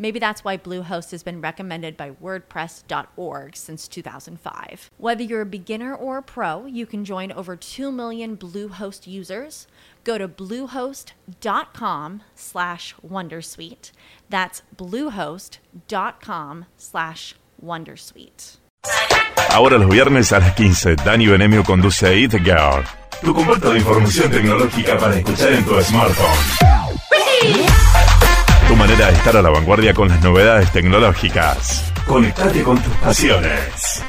Maybe that's why Bluehost has been recommended by WordPress.org since 2005. Whether you're a beginner or a pro, you can join over 2 million Bluehost users. Go to bluehost.com slash wondersuite. That's bluehost.com slash wondersuite. Ahora los viernes a las 15, Dani Benemio conduce Eat Girl, tu comparto de información tecnológica para escuchar en tu smartphone. Tu manera de estar a la vanguardia con las novedades tecnológicas. Conectate con tus pasiones.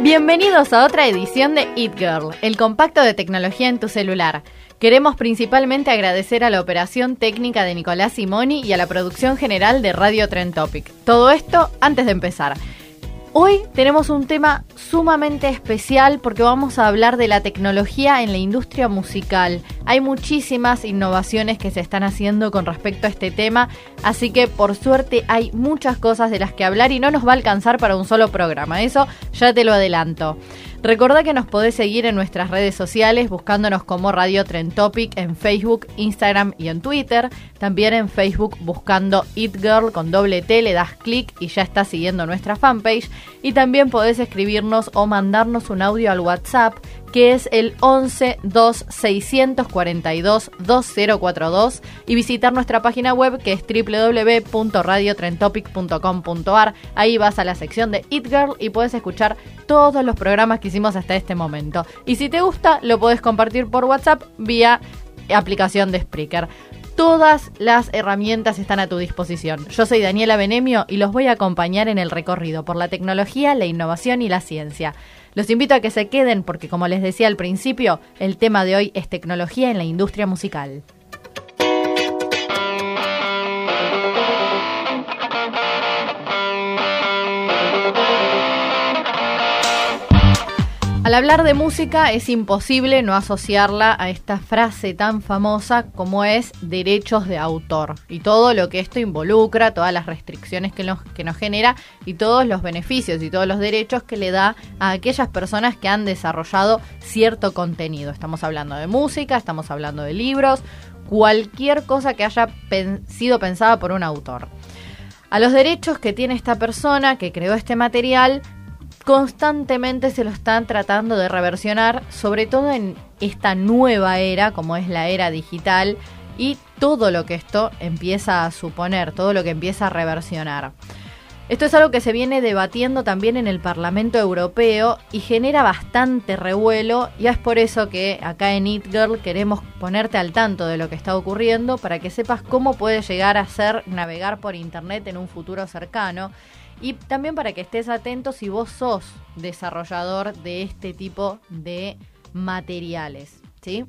Bienvenidos a otra edición de It Girl, el compacto de tecnología en tu celular. Queremos principalmente agradecer a la operación técnica de Nicolás Simoni y a la producción general de Radio Trend Topic. Todo esto antes de empezar. Hoy tenemos un tema sumamente especial porque vamos a hablar de la tecnología en la industria musical. Hay muchísimas innovaciones que se están haciendo con respecto a este tema, así que por suerte hay muchas cosas de las que hablar y no nos va a alcanzar para un solo programa, eso ya te lo adelanto. Recordá que nos podés seguir en nuestras redes sociales buscándonos como Radio Trend Topic en Facebook, Instagram y en Twitter. También en Facebook buscando It Girl con doble T, le das clic y ya estás siguiendo nuestra fanpage. Y también podés escribirnos o mandarnos un audio al WhatsApp que es el 11 2 642 2042 y visitar nuestra página web que es www.radiotrentopic.com.ar. Ahí vas a la sección de It Girl y puedes escuchar todos los programas que hicimos hasta este momento. Y si te gusta, lo puedes compartir por WhatsApp vía aplicación de Spreaker. Todas las herramientas están a tu disposición. Yo soy Daniela Benemio y los voy a acompañar en el recorrido por la tecnología, la innovación y la ciencia. Los invito a que se queden porque, como les decía al principio, el tema de hoy es tecnología en la industria musical. Al hablar de música es imposible no asociarla a esta frase tan famosa como es derechos de autor y todo lo que esto involucra, todas las restricciones que nos, que nos genera y todos los beneficios y todos los derechos que le da a aquellas personas que han desarrollado cierto contenido. Estamos hablando de música, estamos hablando de libros, cualquier cosa que haya sido pensada por un autor. A los derechos que tiene esta persona que creó este material constantemente se lo están tratando de reversionar, sobre todo en esta nueva era, como es la era digital, y todo lo que esto empieza a suponer, todo lo que empieza a reversionar. Esto es algo que se viene debatiendo también en el Parlamento Europeo y genera bastante revuelo y es por eso que acá en It Girl queremos ponerte al tanto de lo que está ocurriendo para que sepas cómo puede llegar a ser navegar por Internet en un futuro cercano y también para que estés atento si vos sos desarrollador de este tipo de materiales. ¿sí?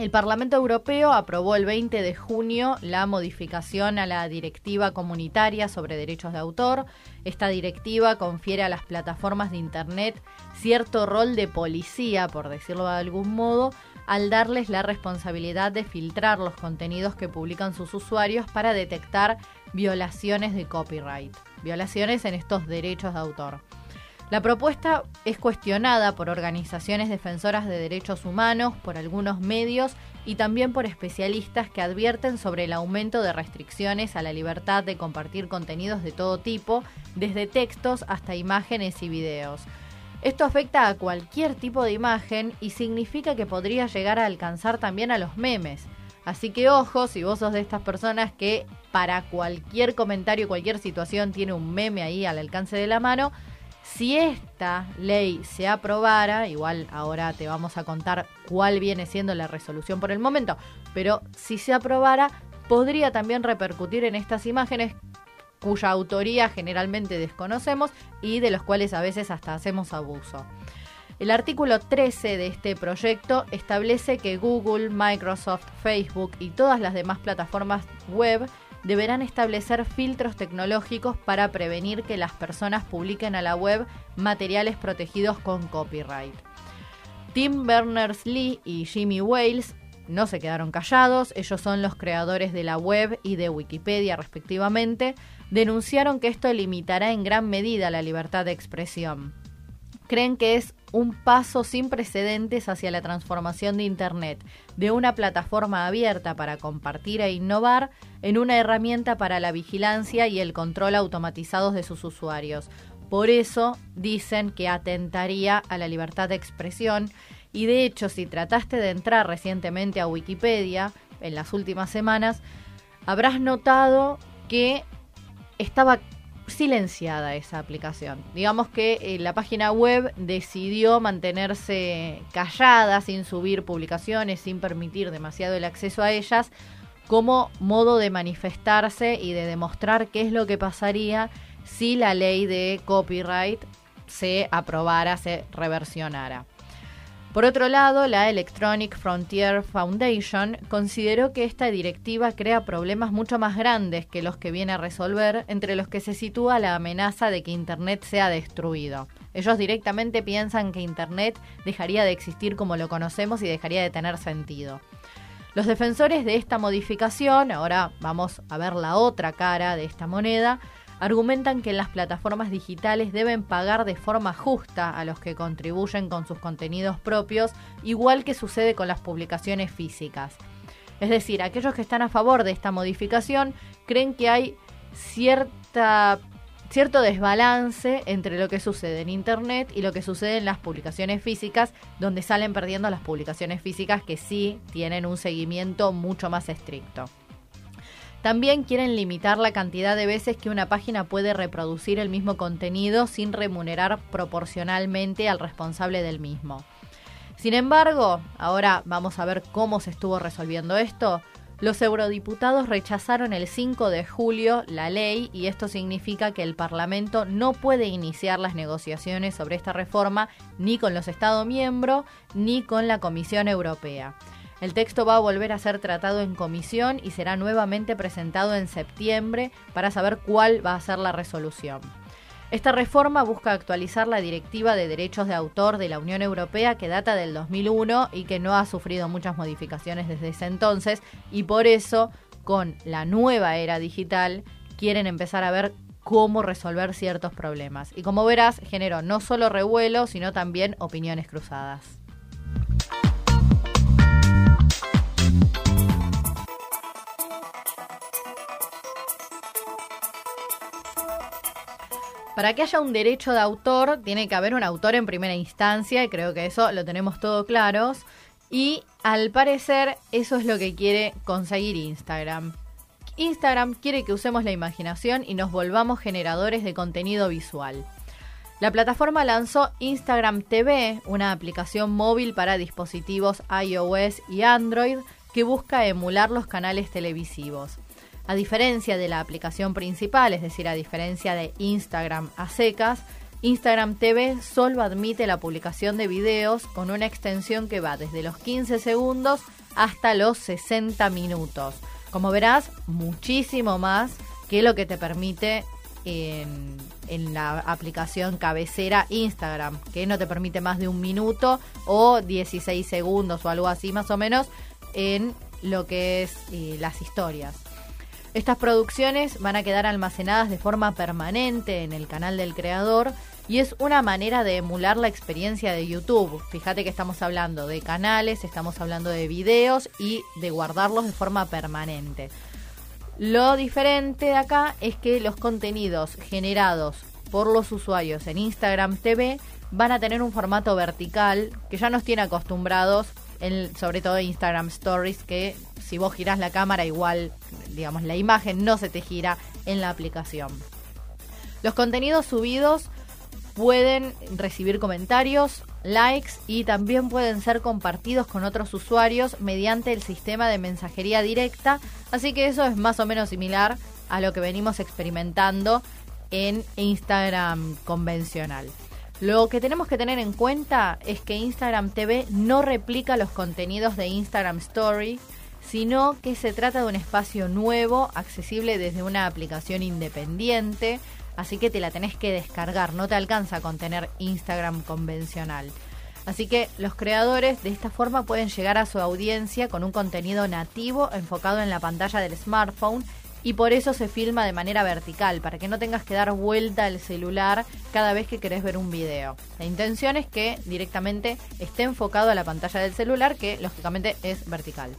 El Parlamento Europeo aprobó el 20 de junio la modificación a la Directiva Comunitaria sobre Derechos de Autor. Esta directiva confiere a las plataformas de Internet cierto rol de policía, por decirlo de algún modo, al darles la responsabilidad de filtrar los contenidos que publican sus usuarios para detectar violaciones de copyright violaciones en estos derechos de autor. La propuesta es cuestionada por organizaciones defensoras de derechos humanos, por algunos medios y también por especialistas que advierten sobre el aumento de restricciones a la libertad de compartir contenidos de todo tipo, desde textos hasta imágenes y videos. Esto afecta a cualquier tipo de imagen y significa que podría llegar a alcanzar también a los memes. Así que ojo, si vos sos de estas personas que para cualquier comentario, cualquier situación tiene un meme ahí al alcance de la mano, Si esta ley se aprobara, igual ahora te vamos a contar cuál viene siendo la resolución por el momento, pero si se aprobara, podría también repercutir en estas imágenes cuya autoría generalmente desconocemos y de los cuales a veces hasta hacemos abuso. El artículo 13 de este proyecto establece que Google, Microsoft, Facebook y todas las demás plataformas web deberán establecer filtros tecnológicos para prevenir que las personas publiquen a la web materiales protegidos con copyright. Tim Berners-Lee y Jimmy Wales no se quedaron callados, ellos son los creadores de la web y de Wikipedia respectivamente, denunciaron que esto limitará en gran medida la libertad de expresión creen que es un paso sin precedentes hacia la transformación de Internet, de una plataforma abierta para compartir e innovar, en una herramienta para la vigilancia y el control automatizados de sus usuarios. Por eso dicen que atentaría a la libertad de expresión y de hecho si trataste de entrar recientemente a Wikipedia en las últimas semanas, habrás notado que estaba silenciada esa aplicación. Digamos que eh, la página web decidió mantenerse callada, sin subir publicaciones, sin permitir demasiado el acceso a ellas, como modo de manifestarse y de demostrar qué es lo que pasaría si la ley de copyright se aprobara, se reversionara. Por otro lado, la Electronic Frontier Foundation consideró que esta directiva crea problemas mucho más grandes que los que viene a resolver, entre los que se sitúa la amenaza de que Internet sea destruido. Ellos directamente piensan que Internet dejaría de existir como lo conocemos y dejaría de tener sentido. Los defensores de esta modificación, ahora vamos a ver la otra cara de esta moneda, argumentan que las plataformas digitales deben pagar de forma justa a los que contribuyen con sus contenidos propios, igual que sucede con las publicaciones físicas. Es decir, aquellos que están a favor de esta modificación creen que hay cierta, cierto desbalance entre lo que sucede en Internet y lo que sucede en las publicaciones físicas, donde salen perdiendo las publicaciones físicas que sí tienen un seguimiento mucho más estricto. También quieren limitar la cantidad de veces que una página puede reproducir el mismo contenido sin remunerar proporcionalmente al responsable del mismo. Sin embargo, ahora vamos a ver cómo se estuvo resolviendo esto. Los eurodiputados rechazaron el 5 de julio la ley y esto significa que el Parlamento no puede iniciar las negociaciones sobre esta reforma ni con los Estados miembros ni con la Comisión Europea. El texto va a volver a ser tratado en comisión y será nuevamente presentado en septiembre para saber cuál va a ser la resolución. Esta reforma busca actualizar la Directiva de Derechos de Autor de la Unión Europea que data del 2001 y que no ha sufrido muchas modificaciones desde ese entonces y por eso con la nueva era digital quieren empezar a ver cómo resolver ciertos problemas. Y como verás, generó no solo revuelo, sino también opiniones cruzadas. Para que haya un derecho de autor, tiene que haber un autor en primera instancia, y creo que eso lo tenemos todo claros. Y al parecer, eso es lo que quiere conseguir Instagram. Instagram quiere que usemos la imaginación y nos volvamos generadores de contenido visual. La plataforma lanzó Instagram TV, una aplicación móvil para dispositivos iOS y Android que busca emular los canales televisivos. A diferencia de la aplicación principal, es decir, a diferencia de Instagram a secas, Instagram TV solo admite la publicación de videos con una extensión que va desde los 15 segundos hasta los 60 minutos. Como verás, muchísimo más que lo que te permite en, la aplicación cabecera Instagram, que no te permite más de un minuto o 16 segundos o algo así más o menos en lo que es eh, las historias. Estas producciones van a quedar almacenadas de forma permanente en el canal del creador y es una manera de emular la experiencia de YouTube. Fíjate que estamos hablando de canales, estamos hablando de videos y de guardarlos de forma permanente. Lo diferente de acá es que los contenidos generados por los usuarios en Instagram TV van a tener un formato vertical que ya nos tiene acostumbrados, en, sobre todo Instagram Stories, que si vos girás la cámara igual, digamos, la imagen no se te gira en la aplicación. Los contenidos subidos pueden recibir comentarios, likes y también pueden ser compartidos con otros usuarios mediante el sistema de mensajería directa, así que eso es más o menos similar a lo que venimos experimentando en Instagram convencional. Lo que tenemos que tener en cuenta es que Instagram TV no replica los contenidos de Instagram Story, sino que se trata de un espacio nuevo, accesible desde una aplicación independiente, así que te la tenés que descargar, no te alcanza con tener Instagram convencional. Así que los creadores de esta forma pueden llegar a su audiencia con un contenido nativo enfocado en la pantalla del smartphone y por eso se filma de manera vertical, para que no tengas que dar vuelta al celular cada vez que querés ver un video. La intención es que directamente esté enfocado a la pantalla del celular, que lógicamente es vertical.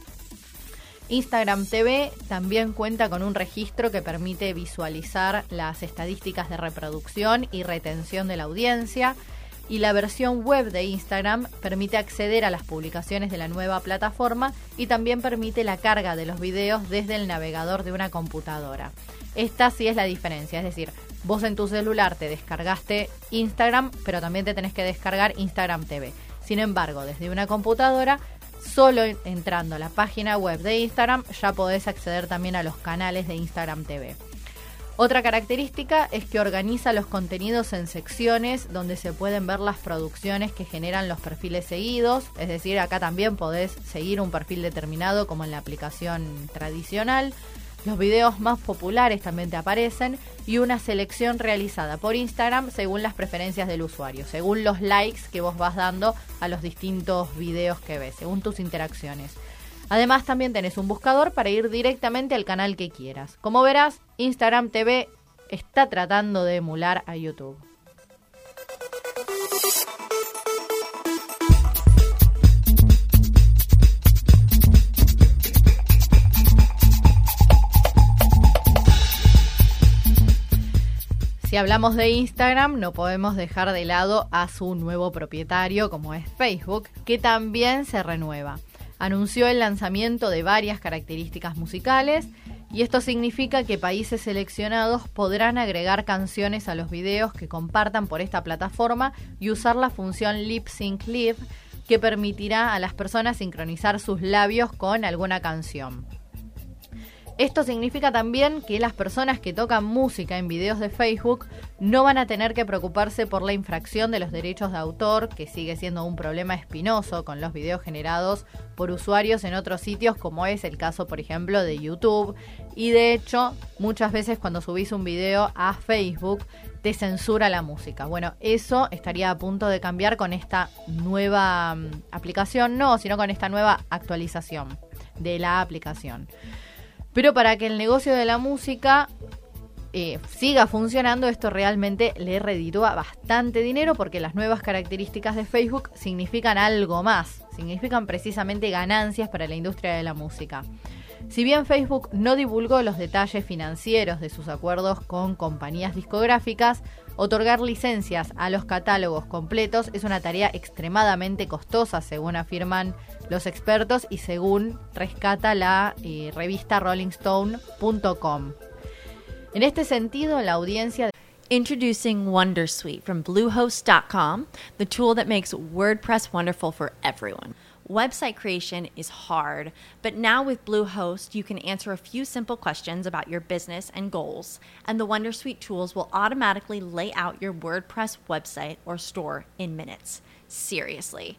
Instagram TV también cuenta con un registro que permite visualizar las estadísticas de reproducción y retención de la audiencia y la versión web de Instagram permite acceder a las publicaciones de la nueva plataforma y también permite la carga de los videos desde el navegador de una computadora. Esta sí es la diferencia, es decir, vos en tu celular te descargaste Instagram, pero también te tenés que descargar Instagram TV. Sin embargo, desde una computadora, solo entrando a la página web de Instagram ya podés acceder también a los canales de Instagram TV. Otra característica es que organiza los contenidos en secciones donde se pueden ver las producciones que generan los perfiles seguidos, es decir, acá también podés seguir un perfil determinado como en la aplicación tradicional. Los videos más populares también te aparecen y una selección realizada por Instagram según las preferencias del usuario, según los likes que vos vas dando a los distintos videos que ves, según tus interacciones. Además también tenés un buscador para ir directamente al canal que quieras. Como verás, Instagram TV está tratando de emular a YouTube. Si hablamos de Instagram, no podemos dejar de lado a su nuevo propietario, como es Facebook, que también se renueva anunció el lanzamiento de varias características musicales y esto significa que países seleccionados podrán agregar canciones a los videos que compartan por esta plataforma y usar la función Lip Sync Live que permitirá a las personas sincronizar sus labios con alguna canción. Esto significa también que las personas que tocan música en videos de Facebook no van a tener que preocuparse por la infracción de los derechos de autor, que sigue siendo un problema espinoso con los videos generados por usuarios en otros sitios, como es el caso, por ejemplo, de YouTube. Y de hecho, muchas veces cuando subís un video a Facebook, te censura la música. Bueno, eso estaría a punto de cambiar con esta nueva mm, aplicación, no, sino con esta nueva actualización de la aplicación. Pero para que el negocio de la música eh, siga funcionando, esto realmente le reditúa bastante dinero porque las nuevas características de Facebook significan algo más, significan precisamente ganancias para la industria de la música. Si bien Facebook no divulgó los detalles financieros de sus acuerdos con compañías discográficas, otorgar licencias a los catálogos completos es una tarea extremadamente costosa, según afirman los expertos y según rescata la eh, revista rollingstone.com. En este sentido, la audiencia Introducing Wondersuite from Bluehost.com, the tool that makes WordPress wonderful for everyone. Website creation is hard, but now with Bluehost, you can answer a few simple questions about your business and goals, and the Wondersuite tools will automatically lay out your WordPress website or store in minutes. Seriously.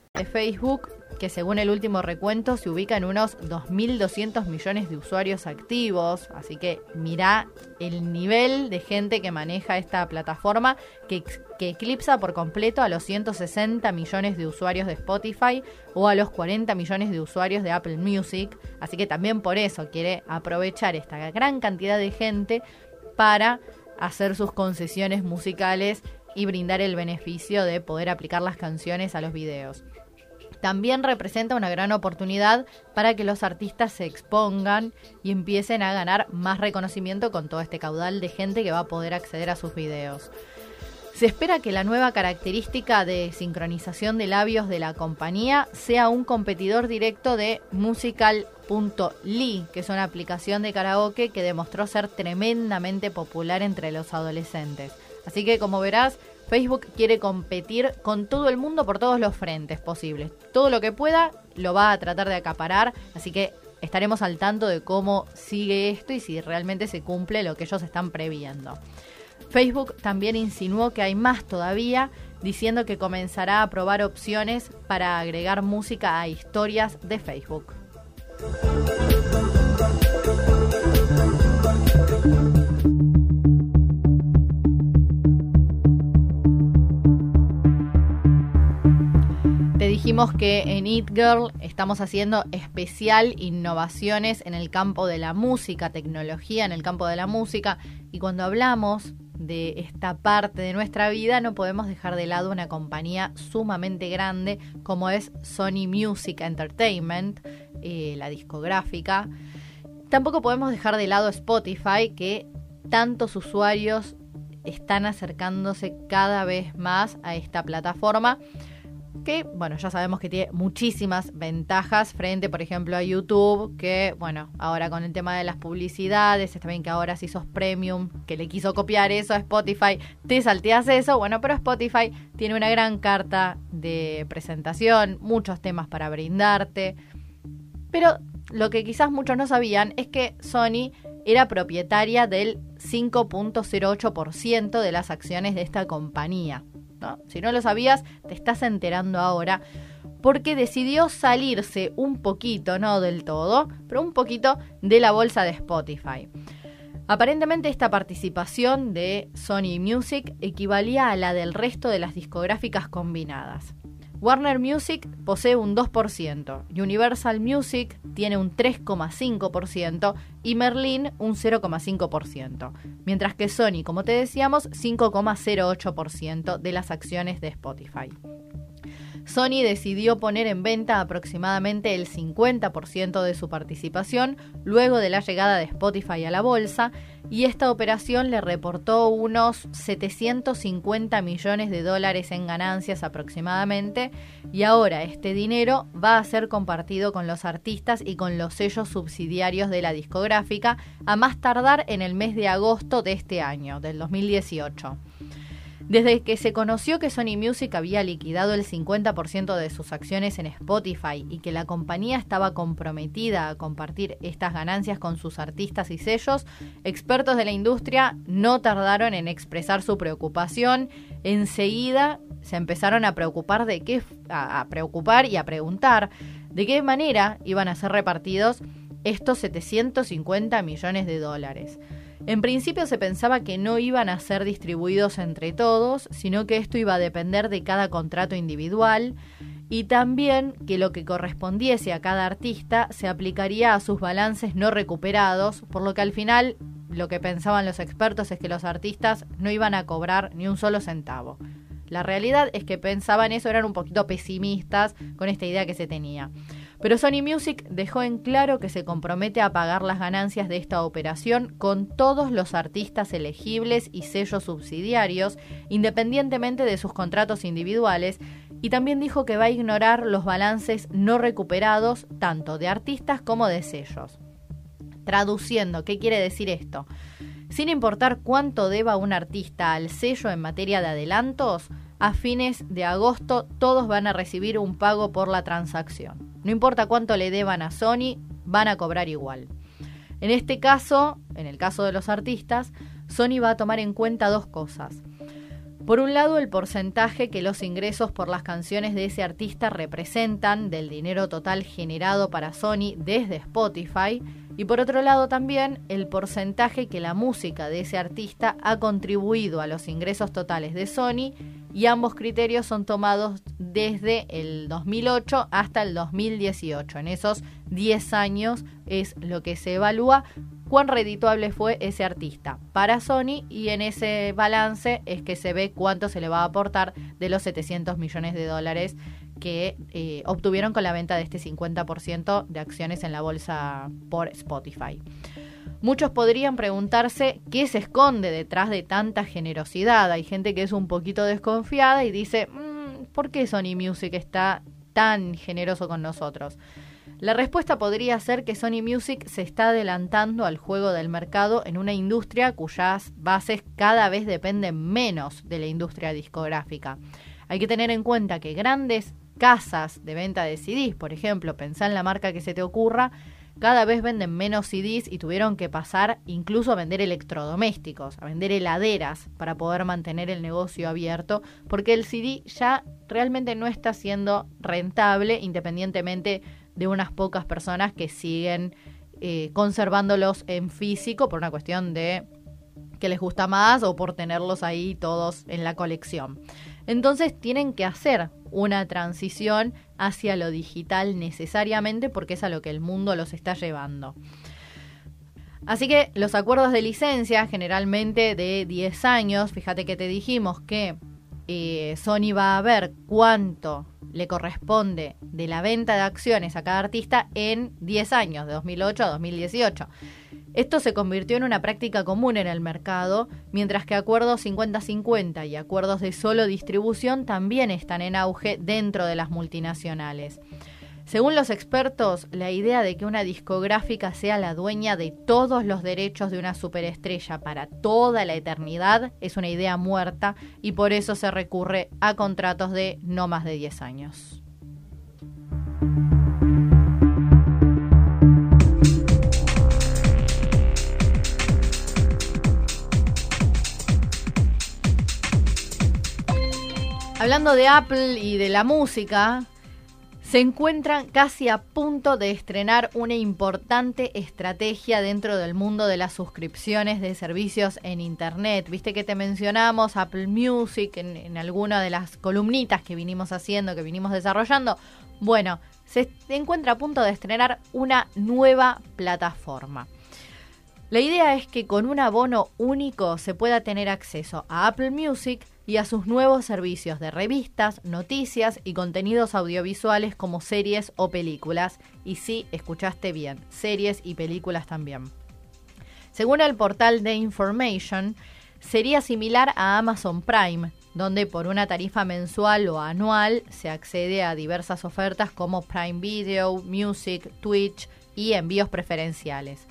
De Facebook que según el último recuento se ubica en unos 2.200 millones de usuarios activos, así que mirá el nivel de gente que maneja esta plataforma que, que eclipsa por completo a los 160 millones de usuarios de Spotify o a los 40 millones de usuarios de Apple Music, así que también por eso quiere aprovechar esta gran cantidad de gente para hacer sus concesiones musicales y brindar el beneficio de poder aplicar las canciones a los videos también representa una gran oportunidad para que los artistas se expongan y empiecen a ganar más reconocimiento con todo este caudal de gente que va a poder acceder a sus videos. Se espera que la nueva característica de sincronización de labios de la compañía sea un competidor directo de musical.ly, que es una aplicación de karaoke que demostró ser tremendamente popular entre los adolescentes. Así que como verás, Facebook quiere competir con todo el mundo por todos los frentes posibles. Todo lo que pueda lo va a tratar de acaparar, así que estaremos al tanto de cómo sigue esto y si realmente se cumple lo que ellos están previendo. Facebook también insinuó que hay más todavía, diciendo que comenzará a probar opciones para agregar música a historias de Facebook. Dijimos que en It Girl estamos haciendo especial innovaciones en el campo de la música, tecnología en el campo de la música. Y cuando hablamos de esta parte de nuestra vida, no podemos dejar de lado una compañía sumamente grande como es Sony Music Entertainment, eh, la discográfica. Tampoco podemos dejar de lado Spotify, que tantos usuarios están acercándose cada vez más a esta plataforma que, bueno, ya sabemos que tiene muchísimas ventajas frente, por ejemplo, a YouTube, que, bueno, ahora con el tema de las publicidades, está bien que ahora si sos premium, que le quiso copiar eso a Spotify, te salteas eso, bueno, pero Spotify tiene una gran carta de presentación, muchos temas para brindarte, pero lo que quizás muchos no sabían es que Sony era propietaria del 5.08% de las acciones de esta compañía. Si no lo sabías, te estás enterando ahora. Porque decidió salirse un poquito, no del todo, pero un poquito de la bolsa de Spotify. Aparentemente esta participación de Sony Music equivalía a la del resto de las discográficas combinadas. Warner Music posee un 2%, Universal Music tiene un 3,5% y Merlin un 0,5%, mientras que Sony, como te decíamos, 5,08% de las acciones de Spotify. Sony decidió poner en venta aproximadamente el 50% de su participación luego de la llegada de Spotify a la bolsa y esta operación le reportó unos 750 millones de dólares en ganancias aproximadamente y ahora este dinero va a ser compartido con los artistas y con los sellos subsidiarios de la discográfica a más tardar en el mes de agosto de este año, del 2018. Desde que se conoció que Sony Music había liquidado el 50% de sus acciones en Spotify y que la compañía estaba comprometida a compartir estas ganancias con sus artistas y sellos, expertos de la industria no tardaron en expresar su preocupación. Enseguida se empezaron a preocupar de qué a, preocupar y a preguntar de qué manera iban a ser repartidos estos 750 millones de dólares. En principio se pensaba que no iban a ser distribuidos entre todos, sino que esto iba a depender de cada contrato individual y también que lo que correspondiese a cada artista se aplicaría a sus balances no recuperados, por lo que al final lo que pensaban los expertos es que los artistas no iban a cobrar ni un solo centavo. La realidad es que pensaban eso, eran un poquito pesimistas con esta idea que se tenía. Pero Sony Music dejó en claro que se compromete a pagar las ganancias de esta operación con todos los artistas elegibles y sellos subsidiarios, independientemente de sus contratos individuales, y también dijo que va a ignorar los balances no recuperados tanto de artistas como de sellos. Traduciendo, ¿qué quiere decir esto? Sin importar cuánto deba un artista al sello en materia de adelantos, a fines de agosto todos van a recibir un pago por la transacción. No importa cuánto le deban a Sony, van a cobrar igual. En este caso, en el caso de los artistas, Sony va a tomar en cuenta dos cosas. Por un lado, el porcentaje que los ingresos por las canciones de ese artista representan del dinero total generado para Sony desde Spotify. Y por otro lado también el porcentaje que la música de ese artista ha contribuido a los ingresos totales de Sony y ambos criterios son tomados desde el 2008 hasta el 2018. En esos 10 años es lo que se evalúa cuán redituable fue ese artista para Sony y en ese balance es que se ve cuánto se le va a aportar de los 700 millones de dólares que eh, obtuvieron con la venta de este 50% de acciones en la bolsa por Spotify. Muchos podrían preguntarse qué se esconde detrás de tanta generosidad. Hay gente que es un poquito desconfiada y dice, mm, ¿por qué Sony Music está tan generoso con nosotros? La respuesta podría ser que Sony Music se está adelantando al juego del mercado en una industria cuyas bases cada vez dependen menos de la industria discográfica. Hay que tener en cuenta que grandes casas de venta de CDs, por ejemplo, pensá en la marca que se te ocurra, cada vez venden menos CDs y tuvieron que pasar incluso a vender electrodomésticos, a vender heladeras para poder mantener el negocio abierto, porque el CD ya realmente no está siendo rentable independientemente de unas pocas personas que siguen eh, conservándolos en físico por una cuestión de que les gusta más o por tenerlos ahí todos en la colección. Entonces tienen que hacer una transición hacia lo digital necesariamente porque es a lo que el mundo los está llevando. Así que los acuerdos de licencia, generalmente de 10 años, fíjate que te dijimos que eh, Sony va a ver cuánto le corresponde de la venta de acciones a cada artista en 10 años, de 2008 a 2018. Esto se convirtió en una práctica común en el mercado, mientras que acuerdos 50-50 y acuerdos de solo distribución también están en auge dentro de las multinacionales. Según los expertos, la idea de que una discográfica sea la dueña de todos los derechos de una superestrella para toda la eternidad es una idea muerta y por eso se recurre a contratos de no más de 10 años. Hablando de Apple y de la música, se encuentran casi a punto de estrenar una importante estrategia dentro del mundo de las suscripciones de servicios en Internet. Viste que te mencionamos Apple Music en, alguna de las columnitas que vinimos haciendo, que vinimos desarrollando. Bueno, se encuentra a punto de estrenar una nueva plataforma. La idea es que con un abono único se pueda tener acceso a Apple Music, y a sus nuevos servicios de revistas, noticias y contenidos audiovisuales como series o películas. Y sí, escuchaste bien, series y películas también. Según el portal The Information, sería similar a Amazon Prime, donde por una tarifa mensual o anual se accede a diversas ofertas como Prime Video, Music, Twitch y envíos preferenciales.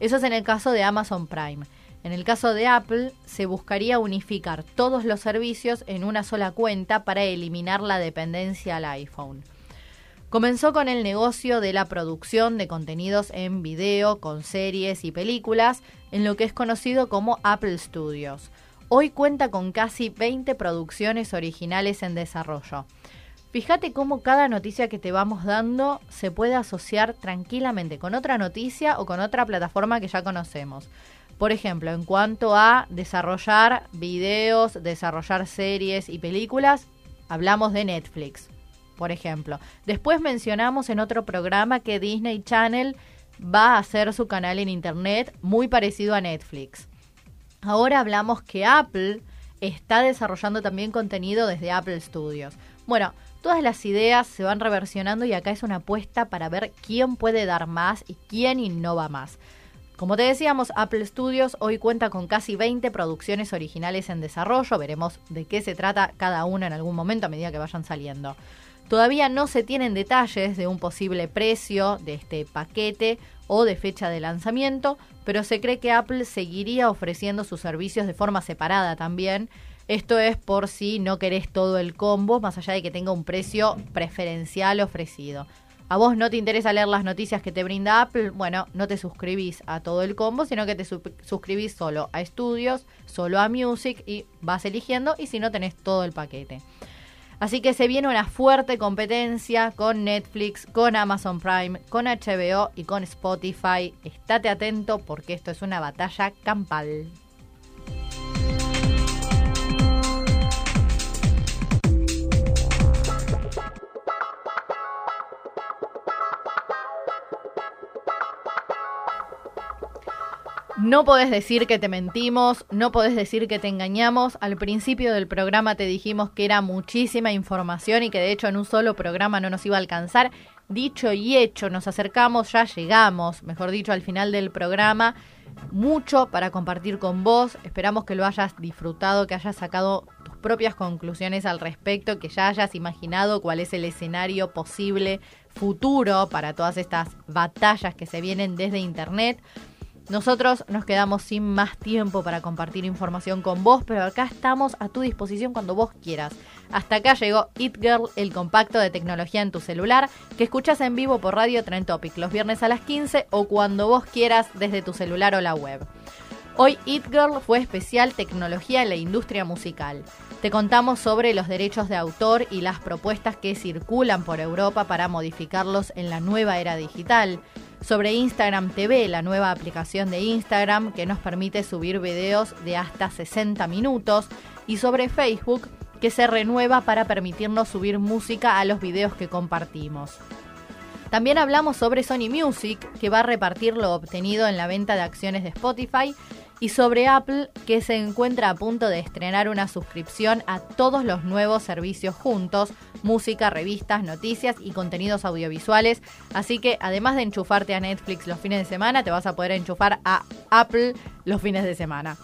Eso es en el caso de Amazon Prime. En el caso de Apple, se buscaría unificar todos los servicios en una sola cuenta para eliminar la dependencia al iPhone. Comenzó con el negocio de la producción de contenidos en video, con series y películas, en lo que es conocido como Apple Studios. Hoy cuenta con casi 20 producciones originales en desarrollo. Fíjate cómo cada noticia que te vamos dando se puede asociar tranquilamente con otra noticia o con otra plataforma que ya conocemos. Por ejemplo, en cuanto a desarrollar videos, desarrollar series y películas, hablamos de Netflix, por ejemplo. Después mencionamos en otro programa que Disney Channel va a hacer su canal en Internet muy parecido a Netflix. Ahora hablamos que Apple está desarrollando también contenido desde Apple Studios. Bueno, todas las ideas se van reversionando y acá es una apuesta para ver quién puede dar más y quién innova más. Como te decíamos, Apple Studios hoy cuenta con casi 20 producciones originales en desarrollo. Veremos de qué se trata cada una en algún momento a medida que vayan saliendo. Todavía no se tienen detalles de un posible precio de este paquete o de fecha de lanzamiento, pero se cree que Apple seguiría ofreciendo sus servicios de forma separada también. Esto es por si no querés todo el combo, más allá de que tenga un precio preferencial ofrecido. a vos no te interesa leer las noticias que te brinda Apple, bueno, no te suscribís a todo el combo, sino que te suscribís solo a estudios, solo a music y vas eligiendo y si no tenés todo el paquete. Así que se viene una fuerte competencia con Netflix, con Amazon Prime, con HBO y con Spotify. Estate atento porque esto es una batalla campal. No podés decir que te mentimos, no podés decir que te engañamos. Al principio del programa te dijimos que era muchísima información y que de hecho en un solo programa no nos iba a alcanzar. Dicho y hecho, nos acercamos, ya llegamos, mejor dicho, al final del programa. Mucho para compartir con vos. Esperamos que lo hayas disfrutado, que hayas sacado tus propias conclusiones al respecto, que ya hayas imaginado cuál es el escenario posible futuro para todas estas batallas que se vienen desde Internet. Nosotros nos quedamos sin más tiempo para compartir información con vos, pero acá estamos a tu disposición cuando vos quieras. Hasta acá llegó It Girl, el compacto de tecnología en tu celular, que escuchas en vivo por Radio Trend Topic los viernes a las 15 o cuando vos quieras desde tu celular o la web. Hoy It Girl fue especial tecnología en la industria musical. Te contamos sobre los derechos de autor y las propuestas que circulan por Europa para modificarlos en la nueva era digital sobre Instagram TV, la nueva aplicación de Instagram que nos permite subir videos de hasta 60 minutos, y sobre Facebook, que se renueva para permitirnos subir música a los videos que compartimos. También hablamos sobre Sony Music, que va a repartir lo obtenido en la venta de acciones de Spotify y sobre Apple que se encuentra a punto de estrenar una suscripción a todos los nuevos servicios juntos, música, revistas, noticias y contenidos audiovisuales. Así que además de enchufarte a Netflix los fines de semana, te vas a poder enchufar a Apple los fines de semana.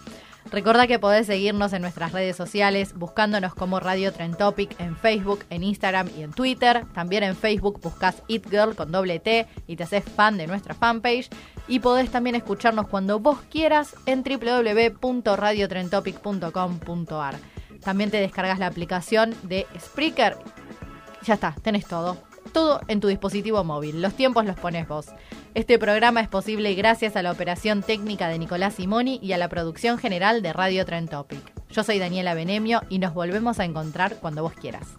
Recuerda que podés seguirnos en nuestras redes sociales buscándonos como Radio Trend Topic en Facebook, en Instagram y en Twitter. También en Facebook buscas It Girl con doble T y te haces fan de nuestra fanpage. Y podés también escucharnos cuando vos quieras en www.radiotrentopic.com.ar. También te descargas la aplicación de Spreaker. Ya está, tenés todo. Todo en tu dispositivo móvil. Los tiempos los pones vos. Este programa es posible gracias a la operación técnica de Nicolás Simoni y a la producción general de Radio Trend Topic. Yo soy Daniela Benemio y nos volvemos a encontrar cuando vos quieras.